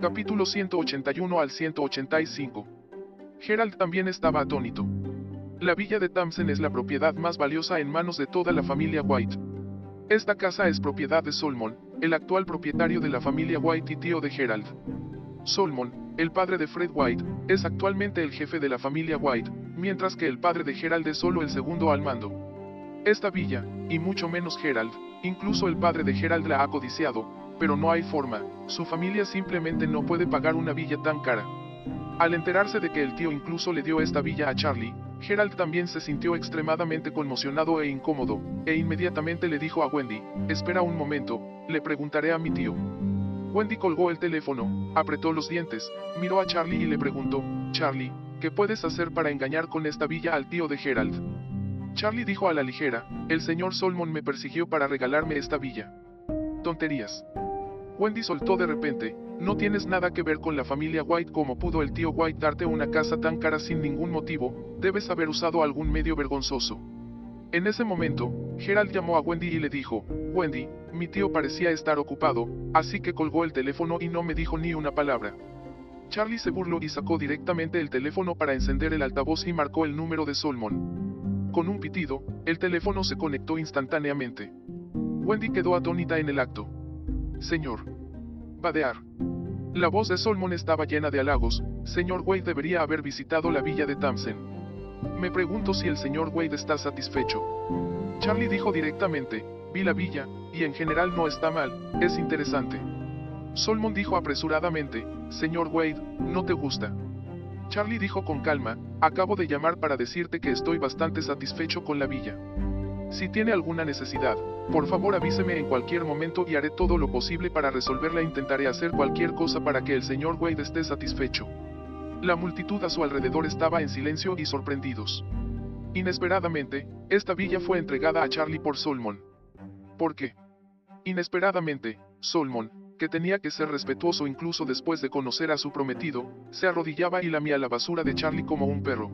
Capítulo 181 al 185. Gerald también estaba atónito. La villa de Tamsen es la propiedad más valiosa en manos de toda la familia White. Esta casa es propiedad de Solomon, el actual propietario de la familia White y tío de Gerald. Solomon, el padre de Fred White, es actualmente el jefe de la familia White, mientras que el padre de Gerald es solo el segundo al mando. Esta villa, y mucho menos Gerald, incluso el padre de Gerald la ha codiciado, pero no hay forma, su familia simplemente no puede pagar una villa tan cara. Al enterarse de que el tío incluso le dio esta villa a Charlie, Gerald también se sintió extremadamente conmocionado e incómodo, e inmediatamente le dijo a Wendy, espera un momento, le preguntaré a mi tío. Wendy colgó el teléfono, apretó los dientes, miró a Charlie y le preguntó, Charlie, ¿qué puedes hacer para engañar con esta villa al tío de Gerald? Charlie dijo a la ligera, el señor Solomon me persiguió para regalarme esta villa. Tonterías. Wendy soltó de repente, no tienes nada que ver con la familia White como pudo el tío White darte una casa tan cara sin ningún motivo, debes haber usado algún medio vergonzoso. En ese momento, Gerald llamó a Wendy y le dijo, Wendy, mi tío parecía estar ocupado, así que colgó el teléfono y no me dijo ni una palabra. Charlie se burló y sacó directamente el teléfono para encender el altavoz y marcó el número de Solomon. Con un pitido, el teléfono se conectó instantáneamente. Wendy quedó atónita en el acto. Señor. Badear. La voz de Solomon estaba llena de halagos, señor Wade debería haber visitado la villa de Tamsen. Me pregunto si el señor Wade está satisfecho. Charlie dijo directamente, vi la villa, y en general no está mal, es interesante. Solomon dijo apresuradamente, señor Wade, no te gusta. Charlie dijo con calma, acabo de llamar para decirte que estoy bastante satisfecho con la villa. Si tiene alguna necesidad, por favor avíseme en cualquier momento y haré todo lo posible para resolverla. Intentaré hacer cualquier cosa para que el señor Wade esté satisfecho. La multitud a su alrededor estaba en silencio y sorprendidos. Inesperadamente, esta villa fue entregada a Charlie por Solomon. ¿Por qué? Inesperadamente, Solomon, que tenía que ser respetuoso incluso después de conocer a su prometido, se arrodillaba y lamía la basura de Charlie como un perro.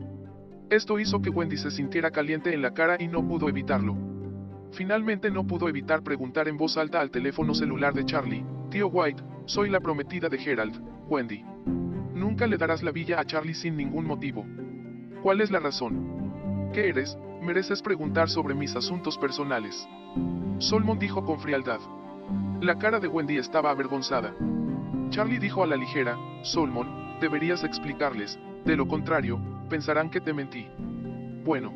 Esto hizo que Wendy se sintiera caliente en la cara y no pudo evitarlo. Finalmente no pudo evitar preguntar en voz alta al teléfono celular de Charlie, Tío White, soy la prometida de Gerald, Wendy. Nunca le darás la villa a Charlie sin ningún motivo. ¿Cuál es la razón? ¿Qué eres? Mereces preguntar sobre mis asuntos personales. Solomon dijo con frialdad. La cara de Wendy estaba avergonzada. Charlie dijo a la ligera, Solomon, deberías explicarles, de lo contrario, pensarán que te mentí. Bueno.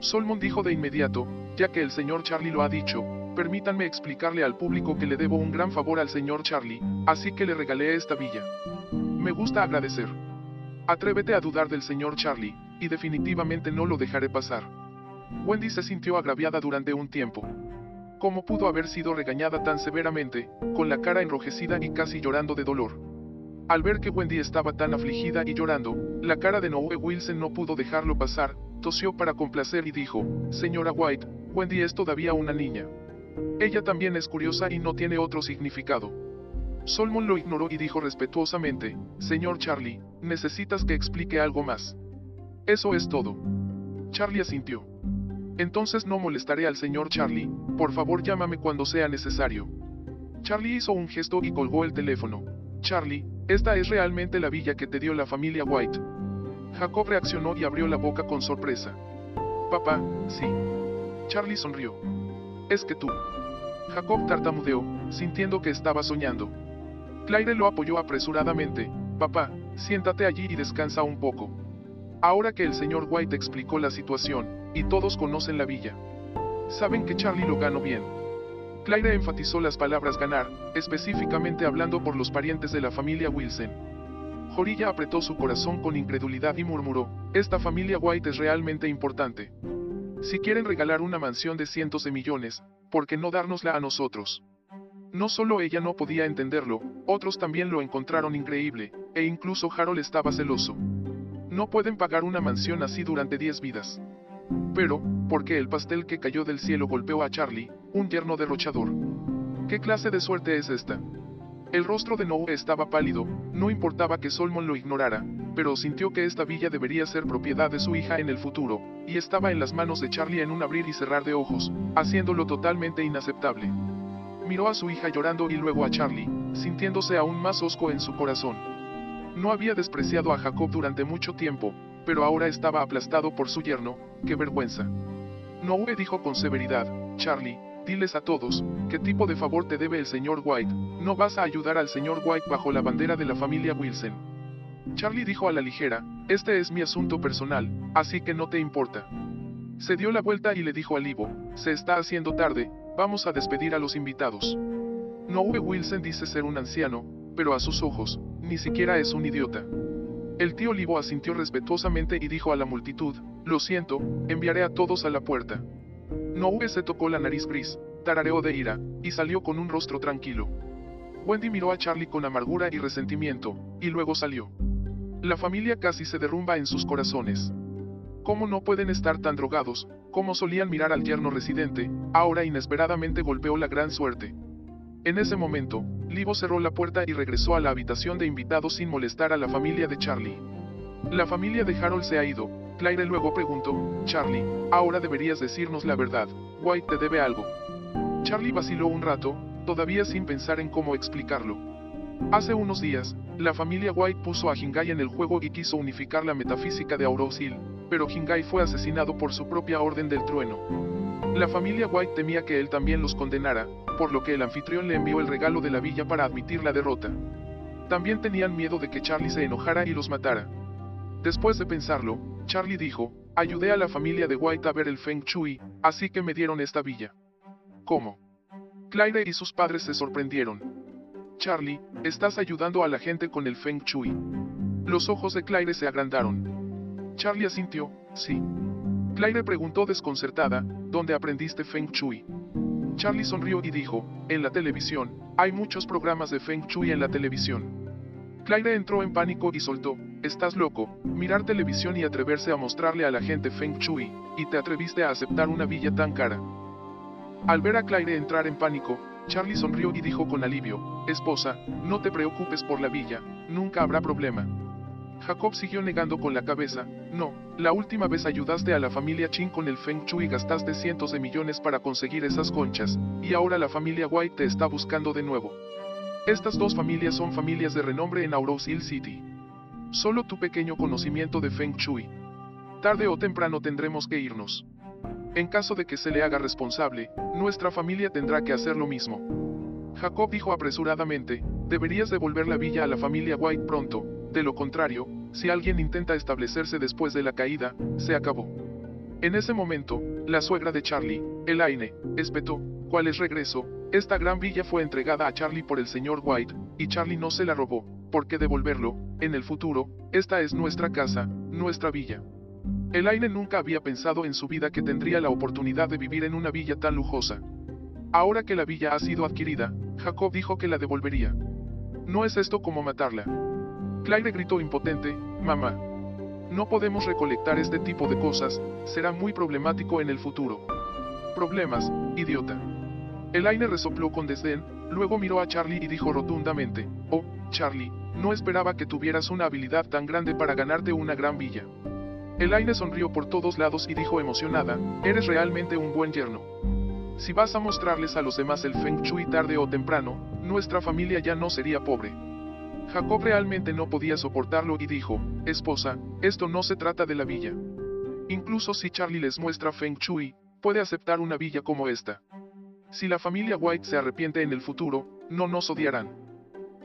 Solomon dijo de inmediato, ya que el señor Charlie lo ha dicho, permítanme explicarle al público que le debo un gran favor al señor Charlie, así que le regalé esta villa. Me gusta agradecer. Atrévete a dudar del señor Charlie, y definitivamente no lo dejaré pasar. Wendy se sintió agraviada durante un tiempo. ¿Cómo pudo haber sido regañada tan severamente, con la cara enrojecida y casi llorando de dolor? Al ver que Wendy estaba tan afligida y llorando, la cara de Noe Wilson no pudo dejarlo pasar, tosió para complacer y dijo, Señora White, Wendy es todavía una niña. Ella también es curiosa y no tiene otro significado. Solomon lo ignoró y dijo respetuosamente, Señor Charlie, necesitas que explique algo más. Eso es todo. Charlie asintió. Entonces no molestaré al señor Charlie, por favor llámame cuando sea necesario. Charlie hizo un gesto y colgó el teléfono. Charlie, esta es realmente la villa que te dio la familia White. Jacob reaccionó y abrió la boca con sorpresa. Papá, sí. Charlie sonrió. Es que tú. Jacob tartamudeó, sintiendo que estaba soñando. Claire lo apoyó apresuradamente. Papá, siéntate allí y descansa un poco. Ahora que el señor White explicó la situación, y todos conocen la villa. Saben que Charlie lo ganó bien. Claire enfatizó las palabras ganar, específicamente hablando por los parientes de la familia Wilson. Jorilla apretó su corazón con incredulidad y murmuró, esta familia White es realmente importante. Si quieren regalar una mansión de cientos de millones, ¿por qué no dárnosla a nosotros? No solo ella no podía entenderlo, otros también lo encontraron increíble, e incluso Harold estaba celoso. No pueden pagar una mansión así durante 10 vidas. Pero, ¿por qué el pastel que cayó del cielo golpeó a Charlie, un yerno derrochador? ¿Qué clase de suerte es esta? El rostro de Noah estaba pálido, no importaba que Solomon lo ignorara, pero sintió que esta villa debería ser propiedad de su hija en el futuro, y estaba en las manos de Charlie en un abrir y cerrar de ojos, haciéndolo totalmente inaceptable. Miró a su hija llorando y luego a Charlie, sintiéndose aún más hosco en su corazón. No había despreciado a Jacob durante mucho tiempo, pero ahora estaba aplastado por su yerno, qué vergüenza. Noe dijo con severidad, Charlie, diles a todos, ¿qué tipo de favor te debe el señor White? No vas a ayudar al señor White bajo la bandera de la familia Wilson. Charlie dijo a la ligera, este es mi asunto personal, así que no te importa. Se dio la vuelta y le dijo a Ivo, se está haciendo tarde, vamos a despedir a los invitados. Noe Wilson dice ser un anciano, pero a sus ojos, ni siquiera es un idiota. El tío Livo asintió respetuosamente y dijo a la multitud, lo siento, enviaré a todos a la puerta. Noe se tocó la nariz gris, tarareó de ira, y salió con un rostro tranquilo. Wendy miró a Charlie con amargura y resentimiento, y luego salió. La familia casi se derrumba en sus corazones. ¿Cómo no pueden estar tan drogados, como solían mirar al yerno residente, ahora inesperadamente golpeó la gran suerte? En ese momento, Livo cerró la puerta y regresó a la habitación de invitados sin molestar a la familia de Charlie. La familia de Harold se ha ido, Claire luego preguntó, Charlie, ahora deberías decirnos la verdad, White te debe algo. Charlie vaciló un rato, todavía sin pensar en cómo explicarlo. Hace unos días, la familia White puso a Hingai en el juego y quiso unificar la metafísica de Auros Hill, pero Hingai fue asesinado por su propia orden del trueno. La familia White temía que él también los condenara, por lo que el anfitrión le envió el regalo de la villa para admitir la derrota. También tenían miedo de que Charlie se enojara y los matara. Después de pensarlo, Charlie dijo, ayudé a la familia de White a ver el Feng Shui, así que me dieron esta villa. ¿Cómo? Claire y sus padres se sorprendieron. Charlie, estás ayudando a la gente con el Feng Shui. Los ojos de Claire se agrandaron. Charlie asintió, sí. Claire preguntó desconcertada, ¿dónde aprendiste Feng Shui? Charlie sonrió y dijo, en la televisión, hay muchos programas de Feng Shui en la televisión. Claire entró en pánico y soltó, estás loco, mirar televisión y atreverse a mostrarle a la gente Feng Shui, y te atreviste a aceptar una villa tan cara. Al ver a Claire entrar en pánico, Charlie sonrió y dijo con alivio, esposa, no te preocupes por la villa, nunca habrá problema. Jacob siguió negando con la cabeza, no, la última vez ayudaste a la familia Chin con el Feng Shui y gastaste cientos de millones para conseguir esas conchas, y ahora la familia White te está buscando de nuevo. Estas dos familias son familias de renombre en Auros Hill City. Solo tu pequeño conocimiento de Feng Shui. Tarde o temprano tendremos que irnos. En caso de que se le haga responsable, nuestra familia tendrá que hacer lo mismo. Jacob dijo apresuradamente, deberías devolver la villa a la familia White pronto, de lo contrario, si alguien intenta establecerse después de la caída, se acabó. En ese momento, la suegra de Charlie, Elaine, espetó, ¿cuál es regreso? Esta gran villa fue entregada a Charlie por el señor White, y Charlie no se la robó, ¿por qué devolverlo? En el futuro, esta es nuestra casa, nuestra villa. Elaine nunca había pensado en su vida que tendría la oportunidad de vivir en una villa tan lujosa. Ahora que la villa ha sido adquirida, Jacob dijo que la devolvería. No es esto como matarla. Claire gritó impotente, mamá. No podemos recolectar este tipo de cosas, será muy problemático en el futuro. Problemas, idiota. Elaine resopló con desdén, luego miró a Charlie y dijo rotundamente, Oh, Charlie, no esperaba que tuvieras una habilidad tan grande para ganarte una gran villa. Elaine sonrió por todos lados y dijo emocionada, eres realmente un buen yerno. Si vas a mostrarles a los demás el Feng Shui tarde o temprano, nuestra familia ya no sería pobre. Jacob realmente no podía soportarlo y dijo, esposa, esto no se trata de la villa. Incluso si Charlie les muestra Feng Shui, puede aceptar una villa como esta. Si la familia White se arrepiente en el futuro, no nos odiarán.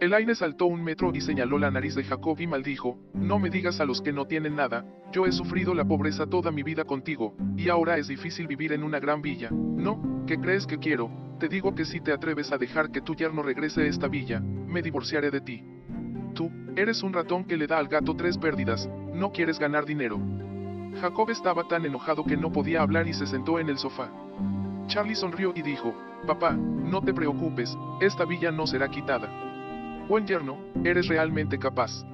Elaine saltó un metro y señaló la nariz de Jacob y maldijo, no me digas a los que no tienen nada, yo he sufrido la pobreza toda mi vida contigo, y ahora es difícil vivir en una gran villa, ¿no? ¿Qué crees que quiero? Te digo que si te atreves a dejar que tu yerno regrese a esta villa, me divorciaré de ti. Tú, eres un ratón que le da al gato tres pérdidas, no quieres ganar dinero. Jacob estaba tan enojado que no podía hablar y se sentó en el sofá. Charlie sonrió y dijo, Papá, no te preocupes, esta villa no será quitada. Buen yerno, eres realmente capaz.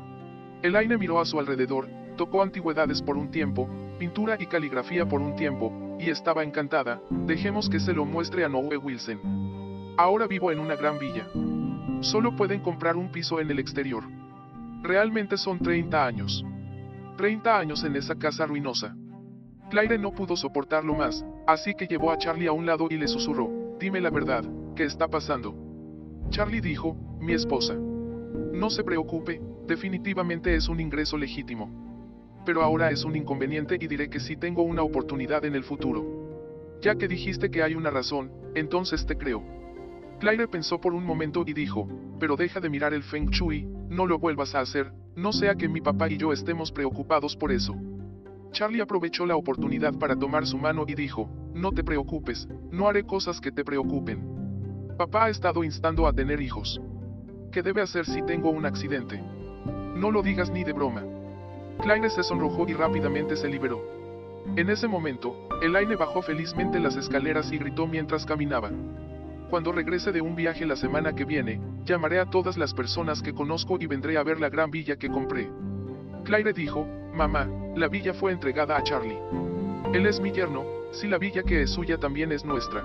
Elaine miró a su alrededor, tocó antigüedades por un tiempo, pintura y caligrafía por un tiempo, y estaba encantada, dejemos que se lo muestre a Noe Wilson. Ahora vivo en una gran villa. Solo pueden comprar un piso en el exterior. Realmente son 30 años. 30 años en esa casa ruinosa. Claire no pudo soportarlo más, así que llevó a Charlie a un lado y le susurró, dime la verdad, ¿qué está pasando? Charlie dijo, mi esposa. No se preocupe, definitivamente es un ingreso legítimo. Pero ahora es un inconveniente y diré que sí tengo una oportunidad en el futuro. Ya que dijiste que hay una razón, entonces te creo. Claire pensó por un momento y dijo, pero deja de mirar el Feng Shui, no lo vuelvas a hacer, no sea que mi papá y yo estemos preocupados por eso. Charlie aprovechó la oportunidad para tomar su mano y dijo, no te preocupes, no haré cosas que te preocupen. Papá ha estado instando a tener hijos. ¿Qué debe hacer si tengo un accidente? No lo digas ni de broma. Claire se sonrojó y rápidamente se liberó. En ese momento, Elaine bajó felizmente las escaleras y gritó mientras caminaba. Cuando regrese de un viaje la semana que viene, llamaré a todas las personas que conozco y vendré a ver la gran villa que compré. Claire dijo, mamá, la villa fue entregada a Charlie. Él es mi yerno, si la villa que es suya también es nuestra.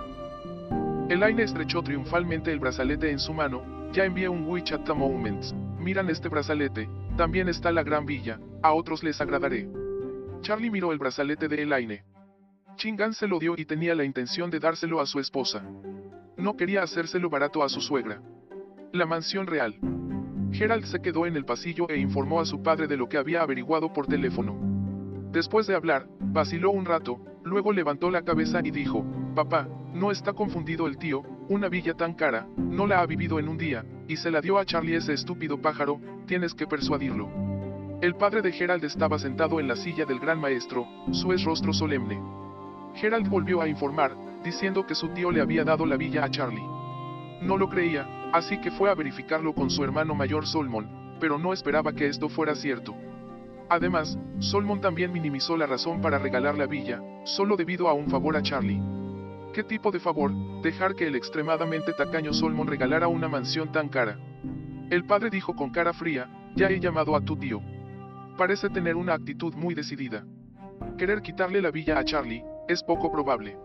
Elaine estrechó triunfalmente el brazalete en su mano, ya envié un WeChat a Moments. Miran este brazalete, también está la gran villa, a otros les agradaré. Charlie miró el brazalete de Elaine. Chingan se lo dio y tenía la intención de dárselo a su esposa. No quería hacérselo barato a su suegra. La mansión real. Gerald se quedó en el pasillo e informó a su padre de lo que había averiguado por teléfono. Después de hablar, vaciló un rato, luego levantó la cabeza y dijo, Papá, no está confundido el tío, una villa tan cara, no la ha vivido en un día, y se la dio a Charlie ese estúpido pájaro, tienes que persuadirlo. El padre de Gerald estaba sentado en la silla del gran maestro, su es rostro solemne. Gerald volvió a informar, diciendo que su tío le había dado la villa a Charlie. No lo creía, así que fue a verificarlo con su hermano mayor Solomon, pero no esperaba que esto fuera cierto. Además, Solomon también minimizó la razón para regalar la villa, solo debido a un favor a Charlie. ¿Qué tipo de favor? Dejar que el extremadamente tacaño Solomon regalara una mansión tan cara. El padre dijo con cara fría, ya he llamado a tu tío. Parece tener una actitud muy decidida. Querer quitarle la villa a Charlie, es poco probable.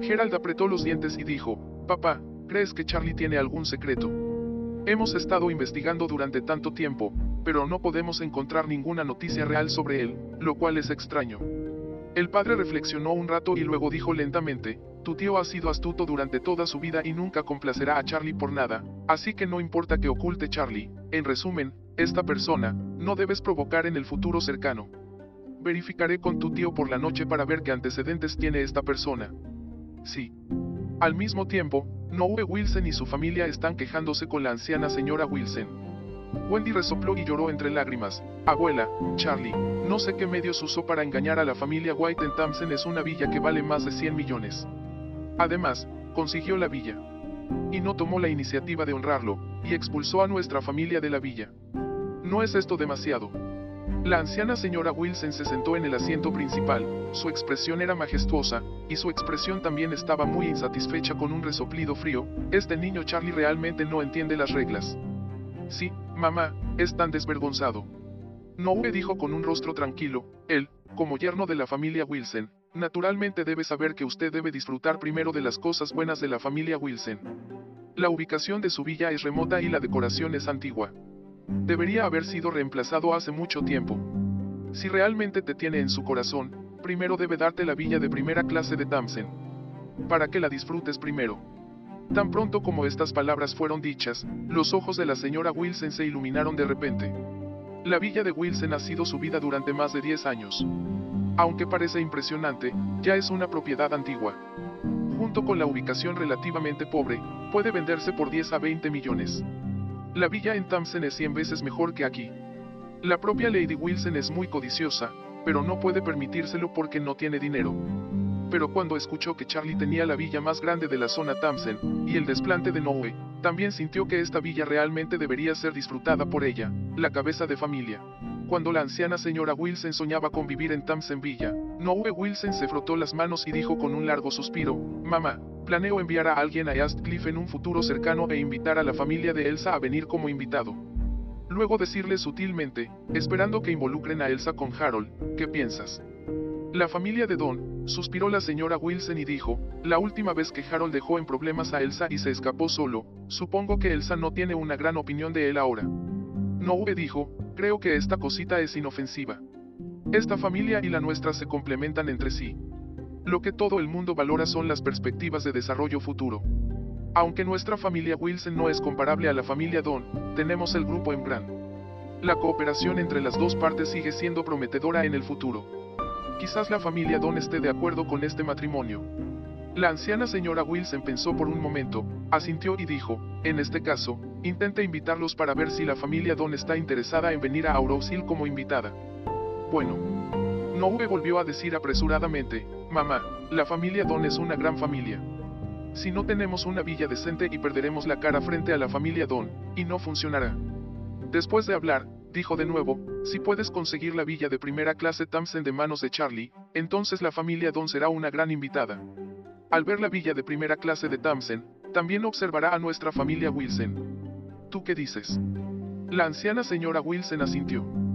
Gerald apretó los dientes y dijo, Papá, ¿crees que Charlie tiene algún secreto? Hemos estado investigando durante tanto tiempo, pero no podemos encontrar ninguna noticia real sobre él, lo cual es extraño. El padre reflexionó un rato y luego dijo lentamente, tu tío ha sido astuto durante toda su vida y nunca complacerá a Charlie por nada, así que no importa que oculte Charlie, en resumen, esta persona, no debes provocar en el futuro cercano. Verificaré con tu tío por la noche para ver qué antecedentes tiene esta persona. Sí. Al mismo tiempo, Noe Wilson y su familia están quejándose con la anciana señora Wilson. Wendy resopló y lloró entre lágrimas. Abuela, Charlie, no sé qué medios usó para engañar a la familia White en Thompson es una villa que vale más de 100 millones. Además, consiguió la villa. Y no tomó la iniciativa de honrarlo, y expulsó a nuestra familia de la villa. ¿No es esto demasiado? La anciana señora Wilson se sentó en el asiento principal, su expresión era majestuosa, y su expresión también estaba muy insatisfecha con un resoplido frío, este niño Charlie realmente no entiende las reglas. Sí, mamá, es tan desvergonzado. Noe dijo con un rostro tranquilo, él, como yerno de la familia Wilson, naturalmente debe saber que usted debe disfrutar primero de las cosas buenas de la familia Wilson. La ubicación de su villa es remota y la decoración es antigua. Debería haber sido reemplazado hace mucho tiempo. Si realmente te tiene en su corazón, primero debe darte la villa de primera clase de Tamsen. Para que la disfrutes primero. Tan pronto como estas palabras fueron dichas, los ojos de la señora Wilson se iluminaron de repente. La villa de Wilson ha sido subida durante más de 10 años. Aunque parece impresionante, ya es una propiedad antigua. Junto con la ubicación relativamente pobre, puede venderse por 10 a 20 millones. La villa en Thompson es 100 veces mejor que aquí. La propia Lady Wilson es muy codiciosa, pero no puede permitírselo porque no tiene dinero. Pero cuando escuchó que Charlie tenía la villa más grande de la zona Thompson, y el desplante de Noe, también sintió que esta villa realmente debería ser disfrutada por ella, la cabeza de familia. Cuando la anciana señora Wilson soñaba con vivir en Thompson Villa, Noe Wilson se frotó las manos y dijo con un largo suspiro, Mamá, Planeo enviar a alguien a Eastcliff en un futuro cercano e invitar a la familia de Elsa a venir como invitado. Luego decirle sutilmente, esperando que involucren a Elsa con Harold, ¿qué piensas? La familia de Don, suspiró la señora Wilson y dijo, la última vez que Harold dejó en problemas a Elsa y se escapó solo, supongo que Elsa no tiene una gran opinión de él ahora. Noe dijo, creo que esta cosita es inofensiva. Esta familia y la nuestra se complementan entre sí. Lo que todo el mundo valora son las perspectivas de desarrollo futuro. Aunque nuestra familia Wilson no es comparable a la familia Don, tenemos el grupo Embran. La cooperación entre las dos partes sigue siendo prometedora en el futuro. Quizás la familia Don esté de acuerdo con este matrimonio. La anciana señora Wilson pensó por un momento, asintió y dijo, en este caso, intente invitarlos para ver si la familia Don está interesada en venir a Aurosil como invitada. Bueno. Noe volvió a decir apresuradamente, mamá, la familia Don es una gran familia. Si no tenemos una villa decente y perderemos la cara frente a la familia Don, y no funcionará. Después de hablar, dijo de nuevo, si puedes conseguir la villa de primera clase Thompson de manos de Charlie, entonces la familia Don será una gran invitada. Al ver la villa de primera clase de Thompson, también observará a nuestra familia Wilson. ¿Tú qué dices? La anciana señora Wilson asintió.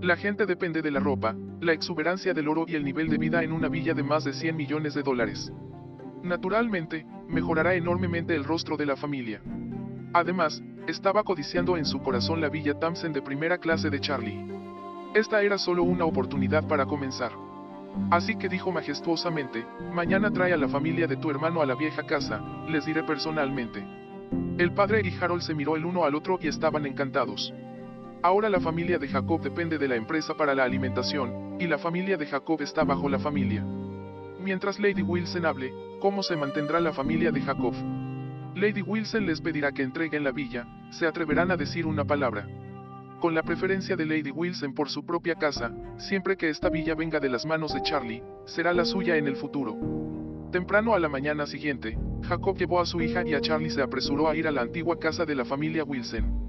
La gente depende de la ropa, la exuberancia del oro y el nivel de vida en una villa de más de 100 millones de dólares. Naturalmente, mejorará enormemente el rostro de la familia. Además, estaba codiciando en su corazón la villa Thompson de primera clase de Charlie. Esta era solo una oportunidad para comenzar. Así que dijo majestuosamente, mañana trae a la familia de tu hermano a la vieja casa, les diré personalmente. El padre y Harold se miró el uno al otro y estaban encantados. Ahora la familia de Jacob depende de la empresa para la alimentación, y la familia de Jacob está bajo la familia. Mientras Lady Wilson hable, ¿cómo se mantendrá la familia de Jacob? Lady Wilson les pedirá que entreguen la villa, se atreverán a decir una palabra. Con la preferencia de Lady Wilson por su propia casa, siempre que esta villa venga de las manos de Charlie, será la suya en el futuro. Temprano a la mañana siguiente, Jacob llevó a su hija y a Charlie se apresuró a ir a la antigua casa de la familia Wilson.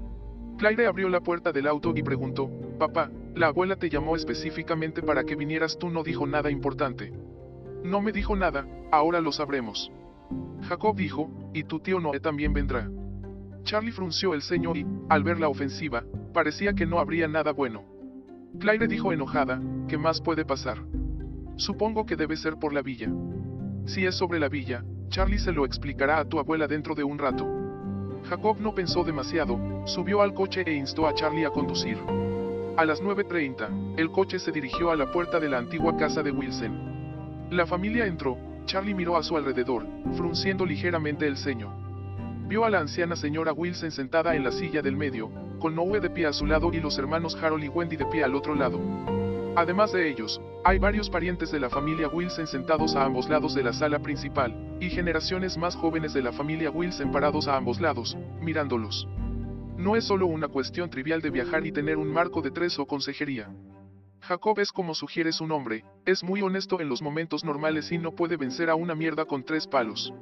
Claire abrió la puerta del auto y preguntó, Papá, la abuela te llamó específicamente para que vinieras tú no dijo nada importante. No me dijo nada, ahora lo sabremos. Jacob dijo, y tu tío Noé también vendrá. Charlie frunció el ceño y, al ver la ofensiva, parecía que no habría nada bueno. Claire dijo enojada, ¿qué más puede pasar? Supongo que debe ser por la villa. Si es sobre la villa, Charlie se lo explicará a tu abuela dentro de un rato. Jacob no pensó demasiado, subió al coche e instó a Charlie a conducir. A las 9.30, el coche se dirigió a la puerta de la antigua casa de Wilson. La familia entró, Charlie miró a su alrededor, frunciendo ligeramente el ceño. Vio a la anciana señora Wilson sentada en la silla del medio, con Noe de pie a su lado y los hermanos Harold y Wendy de pie al otro lado. Además de ellos, hay varios parientes de la familia Wilson sentados a ambos lados de la sala principal, y generaciones más jóvenes de la familia Wilson parados a ambos lados, mirándolos. No es solo una cuestión trivial de viajar y tener un marco de tres o consejería. Jacob es como sugiere su nombre, es muy honesto en los momentos normales y no puede vencer a una mierda con tres palos.